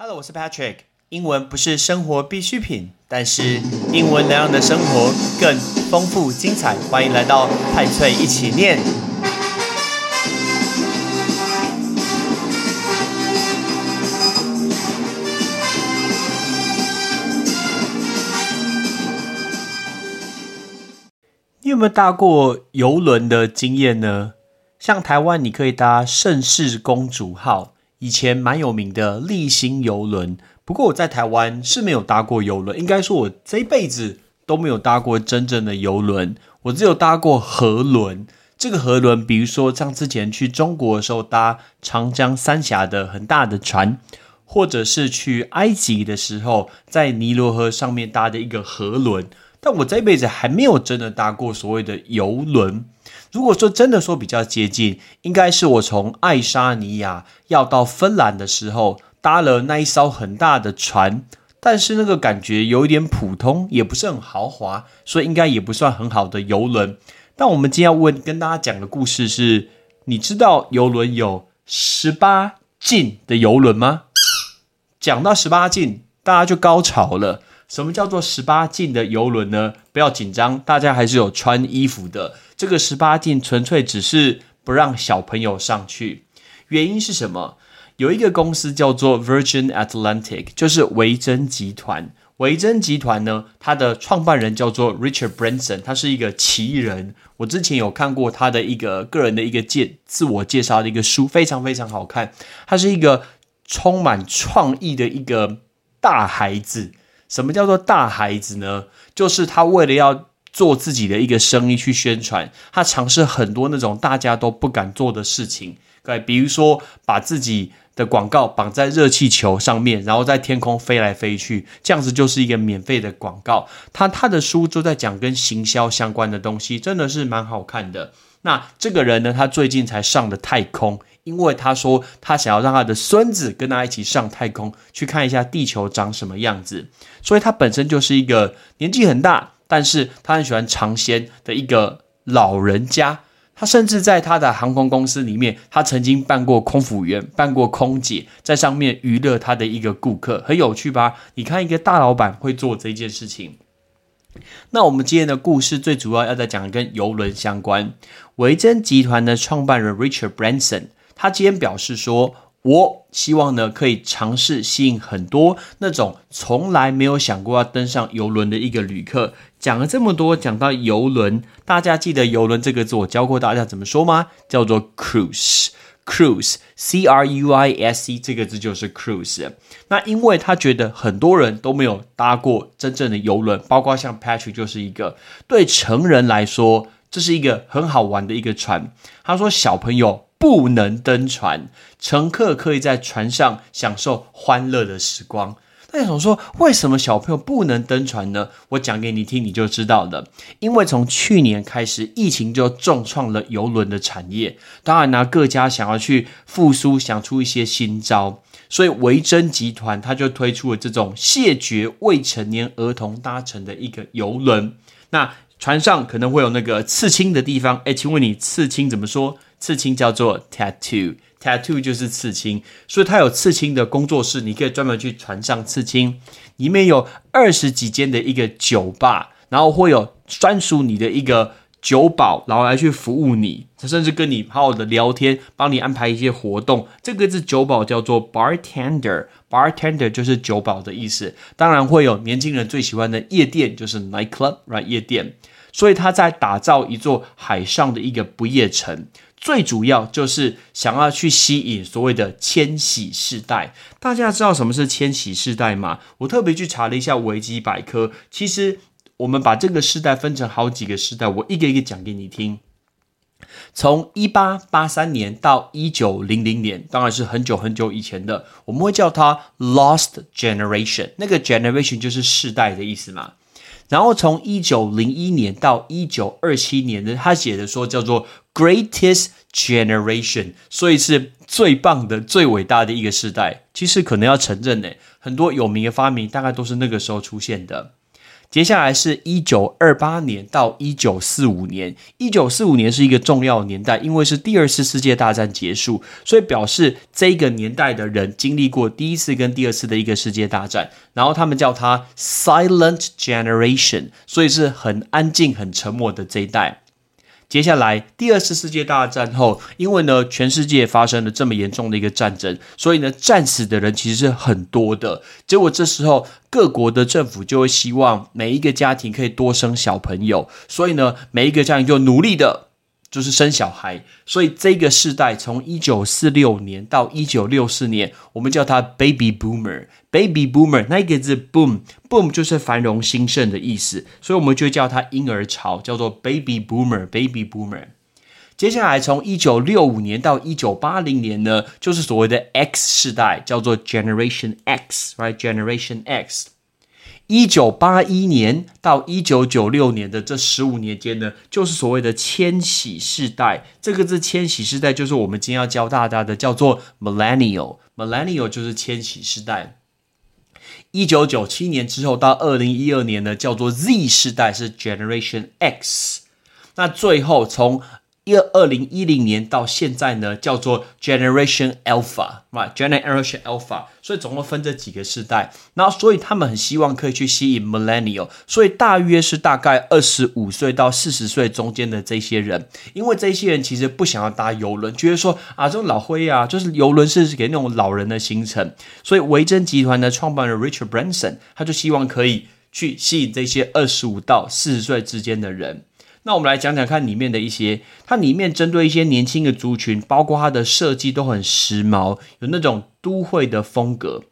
Hello，我是 Patrick。英文不是生活必需品，但是英文能让你的生活更丰富精彩。欢迎来到派翠一起念。你有没有搭过游轮的经验呢？像台湾，你可以搭盛世公主号。以前蛮有名的立新游轮，不过我在台湾是没有搭过游轮，应该说我这辈子都没有搭过真正的游轮，我只有搭过河轮。这个河轮，比如说像之前去中国的时候搭长江三峡的很大的船，或者是去埃及的时候在尼罗河上面搭的一个河轮，但我这辈子还没有真的搭过所谓的游轮。如果说真的说比较接近，应该是我从爱沙尼亚要到芬兰的时候搭了那一艘很大的船，但是那个感觉有一点普通，也不是很豪华，所以应该也不算很好的游轮。但我们今天要问跟大家讲的故事是：你知道游轮有十八禁的游轮吗？讲到十八禁，大家就高潮了。什么叫做十八禁的游轮呢？不要紧张，大家还是有穿衣服的。这个十八禁纯粹只是不让小朋友上去。原因是什么？有一个公司叫做 Virgin Atlantic，就是维珍集团。维珍集团呢，它的创办人叫做 Richard Branson，他是一个奇人。我之前有看过他的一个个人的一个介自我介绍的一个书，非常非常好看。他是一个充满创意的一个大孩子。什么叫做大孩子呢？就是他为了要做自己的一个生意去宣传，他尝试很多那种大家都不敢做的事情。对，比如说把自己的广告绑在热气球上面，然后在天空飞来飞去，这样子就是一个免费的广告。他他的书就在讲跟行销相关的东西，真的是蛮好看的。那这个人呢，他最近才上的太空。因为他说他想要让他的孙子跟他一起上太空去看一下地球长什么样子，所以他本身就是一个年纪很大，但是他很喜欢尝鲜的一个老人家。他甚至在他的航空公司里面，他曾经办过空服员，办过空姐，在上面娱乐他的一个顾客，很有趣吧？你看一个大老板会做这件事情。那我们今天的故事最主要要在讲跟游轮相关。维珍集团的创办人 Richard Branson。他今天表示说：“我希望呢，可以尝试吸引很多那种从来没有想过要登上游轮的一个旅客。”讲了这么多，讲到游轮，大家记得“游轮”这个字，我教过大家怎么说吗？叫做 “cruise”，cruise，c r u i s e 这个字就是 cruise。那因为他觉得很多人都没有搭过真正的游轮，包括像 Patrick 就是一个对成人来说，这是一个很好玩的一个船。他说小朋友。不能登船，乘客可以在船上享受欢乐的时光。大家想说，为什么小朋友不能登船呢？我讲给你听，你就知道了。因为从去年开始，疫情就重创了游轮的产业。当然呢，各家想要去复苏，想出一些新招，所以维珍集团他就推出了这种谢绝未成年儿童搭乘的一个游轮。那船上可能会有那个刺青的地方。哎，请问你刺青怎么说？刺青叫做 tattoo，tattoo 就是刺青，所以它有刺青的工作室，你可以专门去船上刺青。里面有二十几间的一个酒吧，然后会有专属你的一个酒保，然后来去服务你，甚至跟你好好的聊天，帮你安排一些活动。这个字酒保叫做 bartender，bartender 就是酒保的意思。当然会有年轻人最喜欢的夜店，就是 night club，right 夜店。所以他在打造一座海上的一个不夜城。最主要就是想要去吸引所谓的千禧世代。大家知道什么是千禧世代吗？我特别去查了一下维基百科。其实我们把这个世代分成好几个世代，我一个一个讲给你听。从一八八三年到一九零零年，当然是很久很久以前的，我们会叫它 Lost Generation。那个 Generation 就是世代的意思嘛。然后从一九零一年到一九二七年呢，他写的说叫做 Greatest Generation，所以是最棒的、最伟大的一个时代。其实可能要承认呢，很多有名的发明大概都是那个时候出现的。接下来是一九二八年到一九四五年。一九四五年是一个重要年代，因为是第二次世界大战结束，所以表示这个年代的人经历过第一次跟第二次的一个世界大战，然后他们叫它 Silent Generation，所以是很安静、很沉默的这一代。接下来，第二次世界大战后，因为呢，全世界发生了这么严重的一个战争，所以呢，战死的人其实是很多的。结果这时候，各国的政府就会希望每一个家庭可以多生小朋友，所以呢，每一个家庭就努力的。就是生小孩，所以这个世代从一九四六年到一九六四年，我们叫它 baby boomer。baby boomer 那一个字 boom boom 就是繁荣兴盛的意思，所以我们就叫它婴儿潮，叫做 baby boomer baby boomer。接下来从一九六五年到一九八零年呢，就是所谓的 X 世代，叫做 Generation X，right Generation X。一九八一年到一九九六年的这十五年间呢，就是所谓的千禧世代。这个字“千禧世代”就是我们今天要教大家的，叫做 millennial。millennial 就是千禧世代。一九九七年之后到二零一二年呢，叫做 Z 世代，是 Generation X。那最后从一二零一零年到现在呢，叫做 Generation Alpha，right？Generation Alpha，所以总共分这几个世代。然后，所以他们很希望可以去吸引 Millennial，所以大约是大概二十五岁到四十岁中间的这些人，因为这些人其实不想要搭游轮，觉得说啊，这种老灰啊，就是游轮是给那种老人的行程。所以维珍集团的创办人 Richard Branson，他就希望可以去吸引这些二十五到四十岁之间的人。那我们来讲讲看里面的一些，它里面针对一些年轻的族群，包括它的设计都很时髦，有那种都会的风格。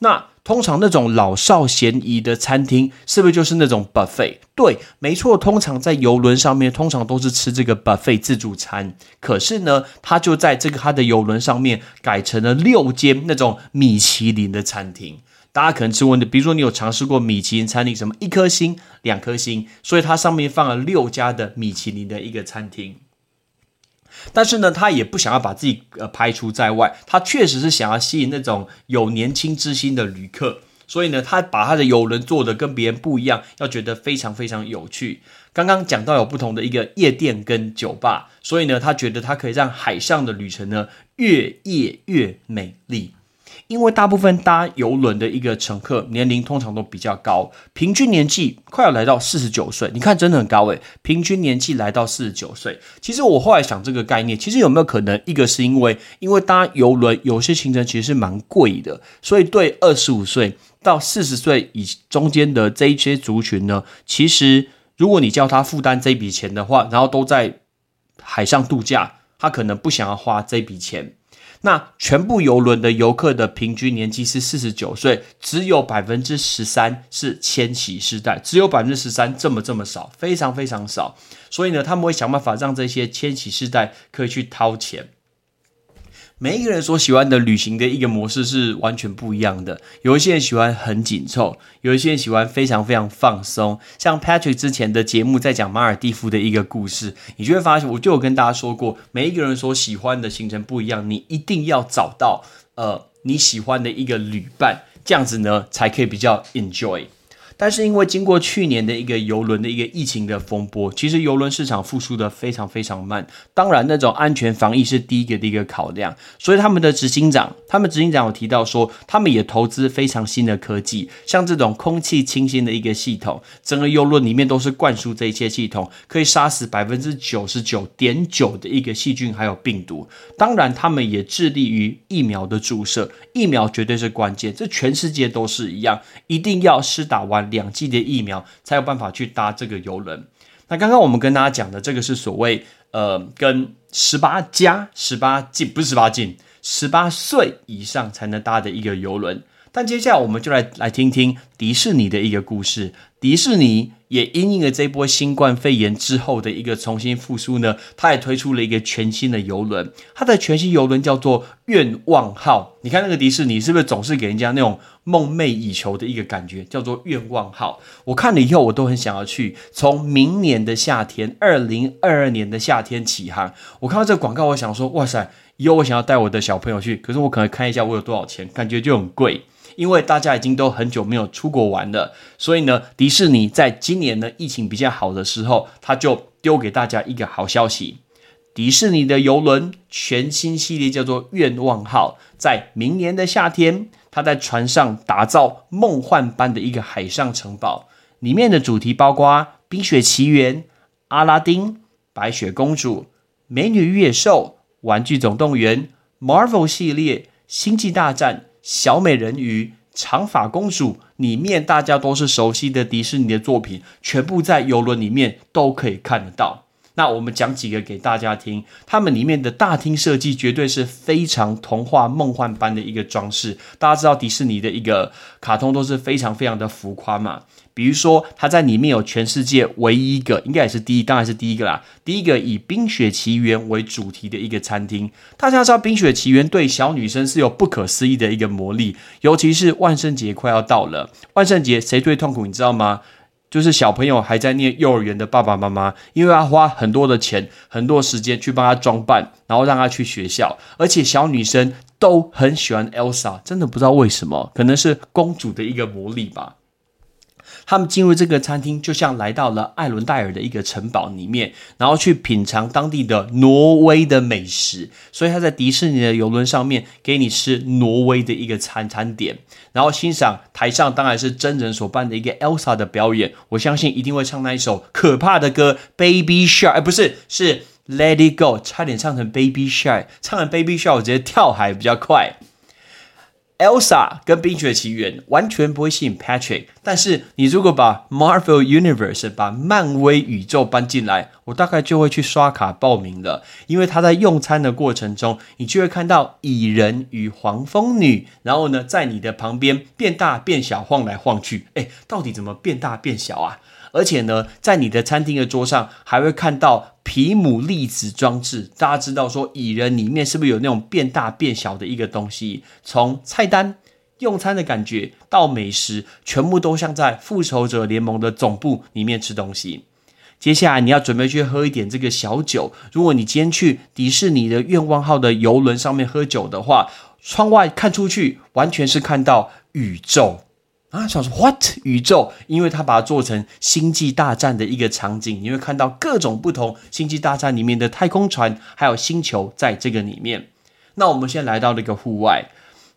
那通常那种老少咸宜的餐厅，是不是就是那种 buffet？对，没错，通常在游轮上面，通常都是吃这个 buffet 自助餐。可是呢，它就在这个它的游轮上面改成了六间那种米其林的餐厅。大家可能吃过的，比如说你有尝试过米其林餐厅，什么一颗星、两颗星，所以它上面放了六家的米其林的一个餐厅。但是呢，他也不想要把自己呃排除在外，他确实是想要吸引那种有年轻之心的旅客，所以呢，他把他的游轮做的跟别人不一样，要觉得非常非常有趣。刚刚讲到有不同的一个夜店跟酒吧，所以呢，他觉得他可以让海上的旅程呢越夜越美丽。因为大部分搭游轮的一个乘客年龄通常都比较高，平均年纪快要来到四十九岁。你看，真的很高诶，平均年纪来到四十九岁。其实我后来想这个概念，其实有没有可能，一个是因为因为搭游轮有些行程其实是蛮贵的，所以对二十五岁到四十岁以中间的这一些族群呢，其实如果你叫他负担这笔钱的话，然后都在海上度假，他可能不想要花这笔钱。那全部游轮的游客的平均年纪是四十九岁，只有百分之十三是千禧世代，只有百分之十三，这么这么少，非常非常少。所以呢，他们会想办法让这些千禧世代可以去掏钱。每一个人所喜欢的旅行的一个模式是完全不一样的。有一些人喜欢很紧凑，有一些人喜欢非常非常放松。像 Patrick 之前的节目在讲马尔蒂夫的一个故事，你就会发现，我就有跟大家说过，每一个人所喜欢的行程不一样，你一定要找到呃你喜欢的一个旅伴，这样子呢才可以比较 enjoy。但是因为经过去年的一个游轮的一个疫情的风波，其实游轮市场复苏的非常非常慢。当然，那种安全防疫是第一个的一个考量。所以他们的执行长，他们执行长有提到说，他们也投资非常新的科技，像这种空气清新的一个系统，整个游轮里面都是灌输这一些系统，可以杀死百分之九十九点九的一个细菌还有病毒。当然，他们也致力于疫苗的注射，疫苗绝对是关键，这全世界都是一样，一定要施打完。两剂的疫苗才有办法去搭这个游轮。那刚刚我们跟大家讲的这个是所谓呃，跟十八加十八进不是十八进，十八岁以上才能搭的一个游轮。但接下来我们就来来听听迪士尼的一个故事。迪士尼也因应了这波新冠肺炎之后的一个重新复苏呢，它也推出了一个全新的游轮。它的全新游轮叫做愿望号。你看那个迪士尼是不是总是给人家那种梦寐以求的一个感觉？叫做愿望号。我看了以后，我都很想要去。从明年的夏天，二零二二年的夏天起航。我看到这个广告，我想说，哇塞，以后我想要带我的小朋友去，可是我可能看一下我有多少钱，感觉就很贵。因为大家已经都很久没有出国玩了，所以呢，迪士尼在今年呢疫情比较好的时候，他就丢给大家一个好消息：迪士尼的游轮全新系列叫做愿望号，在明年的夏天，它在船上打造梦幻般的一个海上城堡，里面的主题包括《冰雪奇缘》、阿拉丁、白雪公主、美女与野兽、玩具总动员、Marvel 系列。星际大战、小美人鱼、长发公主里面，大家都是熟悉的迪士尼的作品，全部在游轮里面都可以看得到。那我们讲几个给大家听，他们里面的大厅设计绝对是非常童话梦幻般的一个装饰。大家知道迪士尼的一个卡通都是非常非常的浮夸嘛。比如说，它在里面有全世界唯一一个，应该也是第一，当然是第一个啦。第一个以《冰雪奇缘》为主题的一个餐厅。大家知道，《冰雪奇缘》对小女生是有不可思议的一个魔力，尤其是万圣节快要到了。万圣节谁最痛苦？你知道吗？就是小朋友还在念幼儿园的爸爸妈妈，因为要花很多的钱、很多时间去帮他装扮，然后让他去学校。而且小女生都很喜欢 Elsa，真的不知道为什么，可能是公主的一个魔力吧。他们进入这个餐厅，就像来到了艾伦戴尔的一个城堡里面，然后去品尝当地的挪威的美食。所以他在迪士尼的游轮上面给你吃挪威的一个餐餐点，然后欣赏台上当然是真人所扮的一个 Elsa 的表演。我相信一定会唱那一首可怕的歌《Baby Shark》，哎，不是，是《Let It Go》，差点唱成《Baby Shark》，唱成《Baby Shark》，我直接跳海比较快。Elsa 跟《冰雪奇缘》完全不会吸引 Patrick，但是你如果把 Marvel Universe 把漫威宇宙搬进来，我大概就会去刷卡报名了。因为他在用餐的过程中，你就会看到蚁人与黄蜂女，然后呢，在你的旁边变大变小，晃来晃去。哎，到底怎么变大变小啊？而且呢，在你的餐厅的桌上还会看到皮姆粒子装置。大家知道说蚁人里面是不是有那种变大变小的一个东西？从菜单、用餐的感觉到美食，全部都像在复仇者联盟的总部里面吃东西。接下来你要准备去喝一点这个小酒。如果你今天去迪士尼的愿望号的游轮上面喝酒的话，窗外看出去完全是看到宇宙。啊，想说 What 宇宙？因为他把它做成星际大战的一个场景，你会看到各种不同星际大战里面的太空船，还有星球在这个里面。那我们现在来到了一个户外，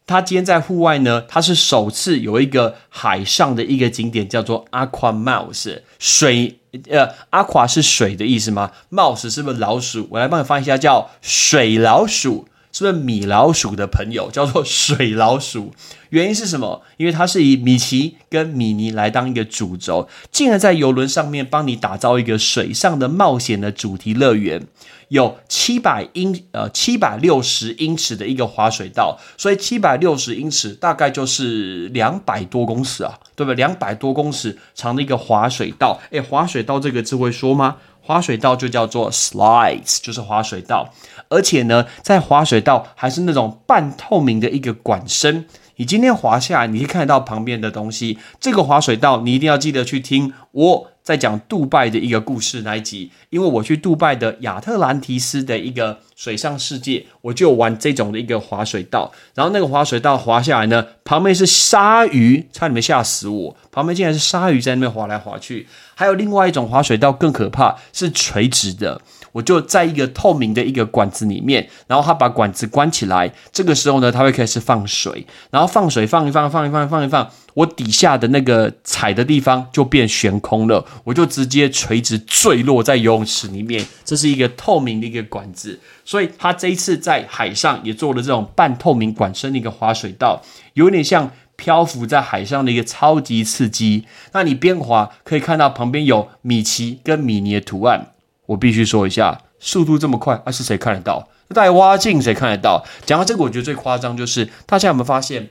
他今天在户外呢，他是首次有一个海上的一个景点，叫做 Aqua Mouse 水。呃，Aqua 是水的意思吗？Mouse 是不是老鼠？我来帮你翻译一下，叫水老鼠。是不是米老鼠的朋友叫做水老鼠？原因是什么？因为它是以米奇跟米妮来当一个主轴，竟然在游轮上面帮你打造一个水上的冒险的主题乐园，有七百英呃七百六十英尺的一个滑水道，所以七百六十英尺大概就是两百多公尺啊，对不对？两百多公尺长的一个滑水道，诶，滑水道这个字会说吗？滑水道就叫做 slides，就是滑水道，而且呢，在滑水道还是那种半透明的一个管身。你今天滑下来，你可以看到旁边的东西。这个滑水道，你一定要记得去听我在讲杜拜的一个故事那一集，因为我去杜拜的亚特兰提斯的一个水上世界，我就玩这种的一个滑水道。然后那个滑水道滑下来呢，旁边是鲨鱼，差点没吓死我。旁边竟然是鲨鱼在那边滑来滑去。还有另外一种滑水道更可怕，是垂直的。我就在一个透明的一个管子里面，然后他把管子关起来，这个时候呢，他会开始放水，然后放水放一放，放一放，放一放，我底下的那个踩的地方就变悬空了，我就直接垂直坠落在游泳池里面。这是一个透明的一个管子，所以他这一次在海上也做了这种半透明管身的一个滑水道，有点像。漂浮在海上的一个超级刺激，那你边滑可以看到旁边有米奇跟米妮的图案。我必须说一下，速度这么快，啊是谁看得到？带蛙镜谁看得到？讲到这个，我觉得最夸张就是大家有没有发现，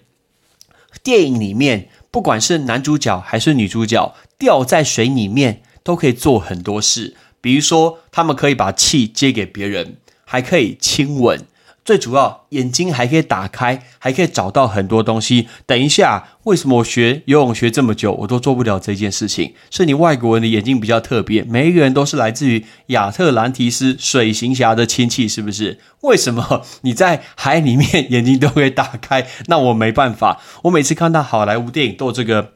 电影里面不管是男主角还是女主角掉在水里面，都可以做很多事，比如说他们可以把气接给别人，还可以亲吻。最主要眼睛还可以打开，还可以找到很多东西。等一下，为什么我学游泳学这么久，我都做不了这件事情？是你外国人的眼睛比较特别，每一个人都是来自于亚特兰提斯水行侠的亲戚，是不是？为什么你在海里面眼睛都可以打开？那我没办法。我每次看到好莱坞电影都有这个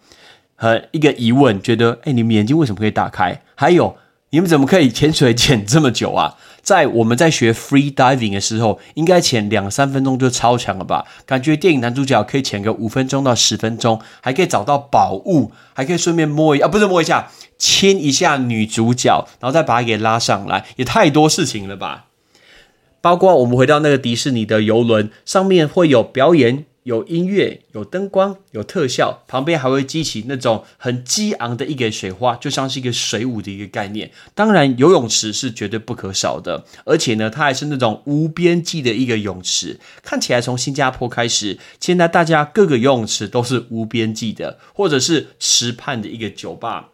呃一个疑问，觉得哎，你们眼睛为什么可以打开？还有。你们怎么可以潜水潜这么久啊？在我们在学 free diving 的时候，应该潜两三分钟就超强了吧？感觉电影男主角可以潜个五分钟到十分钟，还可以找到宝物，还可以顺便摸一啊，不是摸一下，亲一下女主角，然后再把她给拉上来，也太多事情了吧？包括我们回到那个迪士尼的游轮上面会有表演。有音乐，有灯光，有特效，旁边还会激起那种很激昂的一个水花，就像是一个水舞的一个概念。当然，游泳池是绝对不可少的，而且呢，它还是那种无边际的一个泳池。看起来从新加坡开始，现在大家各个游泳池都是无边际的，或者是池畔的一个酒吧。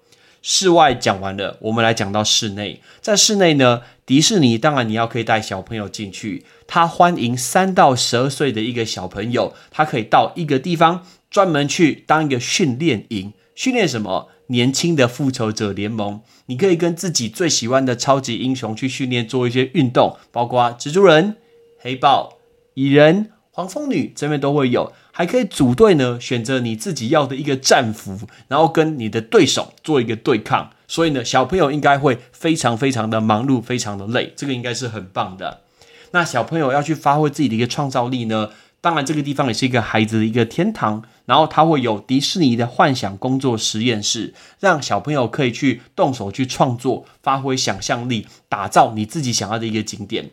室外讲完了，我们来讲到室内。在室内呢，迪士尼当然你要可以带小朋友进去，他欢迎三到十二岁的一个小朋友，他可以到一个地方专门去当一个训练营，训练什么？年轻的复仇者联盟，你可以跟自己最喜欢的超级英雄去训练，做一些运动，包括蜘蛛人、黑豹、蚁人。黄蜂女这边都会有，还可以组队呢，选择你自己要的一个战服，然后跟你的对手做一个对抗。所以呢，小朋友应该会非常非常的忙碌，非常的累，这个应该是很棒的。那小朋友要去发挥自己的一个创造力呢，当然这个地方也是一个孩子的一个天堂。然后它会有迪士尼的幻想工作实验室，让小朋友可以去动手去创作，发挥想象力，打造你自己想要的一个景点。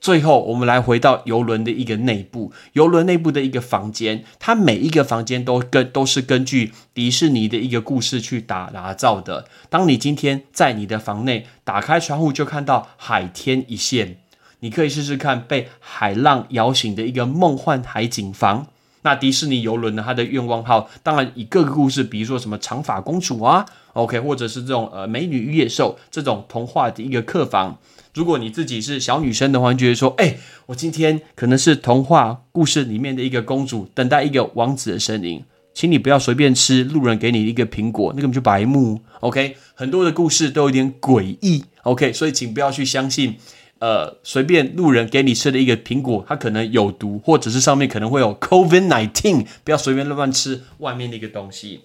最后，我们来回到游轮的一个内部，游轮内部的一个房间，它每一个房间都跟都是根据迪士尼的一个故事去打打造的。当你今天在你的房内打开窗户，就看到海天一线，你可以试试看被海浪摇醒的一个梦幻海景房。那迪士尼游轮呢？它的愿望号当然以各个故事，比如说什么长发公主啊，OK，或者是这种呃美女与野兽这种童话的一个客房。如果你自己是小女生的话，你觉得说，哎，我今天可能是童话故事里面的一个公主，等待一个王子的身影，请你不要随便吃路人给你一个苹果，那个就白目，OK。很多的故事都有点诡异，OK，所以请不要去相信，呃，随便路人给你吃的一个苹果，它可能有毒，或者是上面可能会有 COVID nineteen，不要随便乱乱吃外面的一个东西。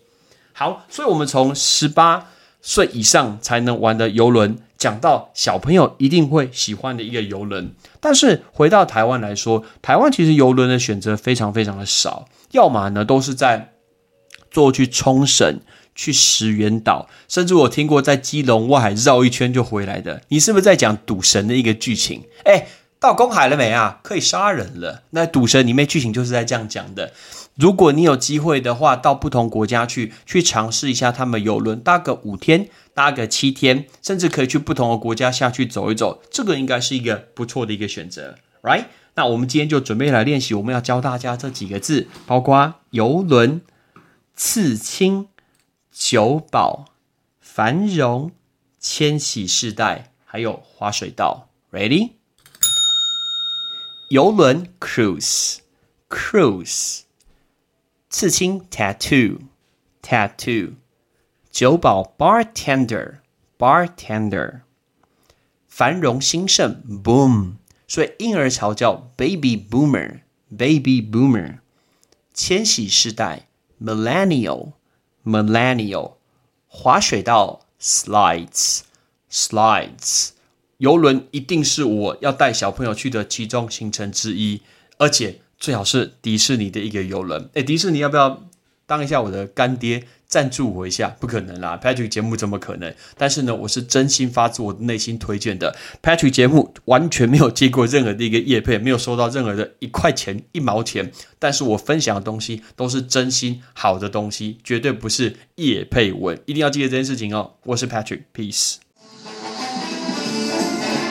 好，所以我们从十八岁以上才能玩的游轮。讲到小朋友一定会喜欢的一个游轮，但是回到台湾来说，台湾其实游轮的选择非常非常的少，要么呢都是在坐去冲绳、去石原岛，甚至我听过在基隆外海绕一圈就回来的。你是不是在讲赌神的一个剧情？哎，到公海了没啊？可以杀人了。那赌神里面剧情就是在这样讲的。如果你有机会的话，到不同国家去去尝试一下他们游轮，搭个五天，搭个七天，甚至可以去不同的国家下去走一走，这个应该是一个不错的一个选择，right？那我们今天就准备来练习，我们要教大家这几个字，包括游轮、刺青、酒保、繁荣、千禧世代，还有滑水道，ready？游轮 cruise，cruise。刺青 tattoo tattoo，酒保 bartender bartender，繁荣兴盛 boom，所以婴儿潮叫 baby boomer baby boomer，千禧世代 millennial millennial，滑水道 slides slides，游轮一定是我要带小朋友去的其中行程之一，而且。最好是迪士尼的一个游轮，哎，迪士尼要不要当一下我的干爹，赞助我一下？不可能啦，Patrick 节目怎么可能？但是呢，我是真心发自我的内心推荐的。Patrick 节目完全没有接过任何的一个业配，没有收到任何的一块钱、一毛钱。但是我分享的东西都是真心好的东西，绝对不是业配文，一定要记得这件事情哦。我是 Patrick，Peace。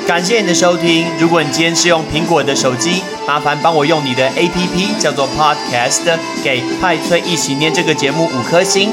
感谢你的收听。如果你今天是用苹果的手机，麻烦帮我用你的 APP 叫做 Podcast，给派崔一起念这个节目五颗星。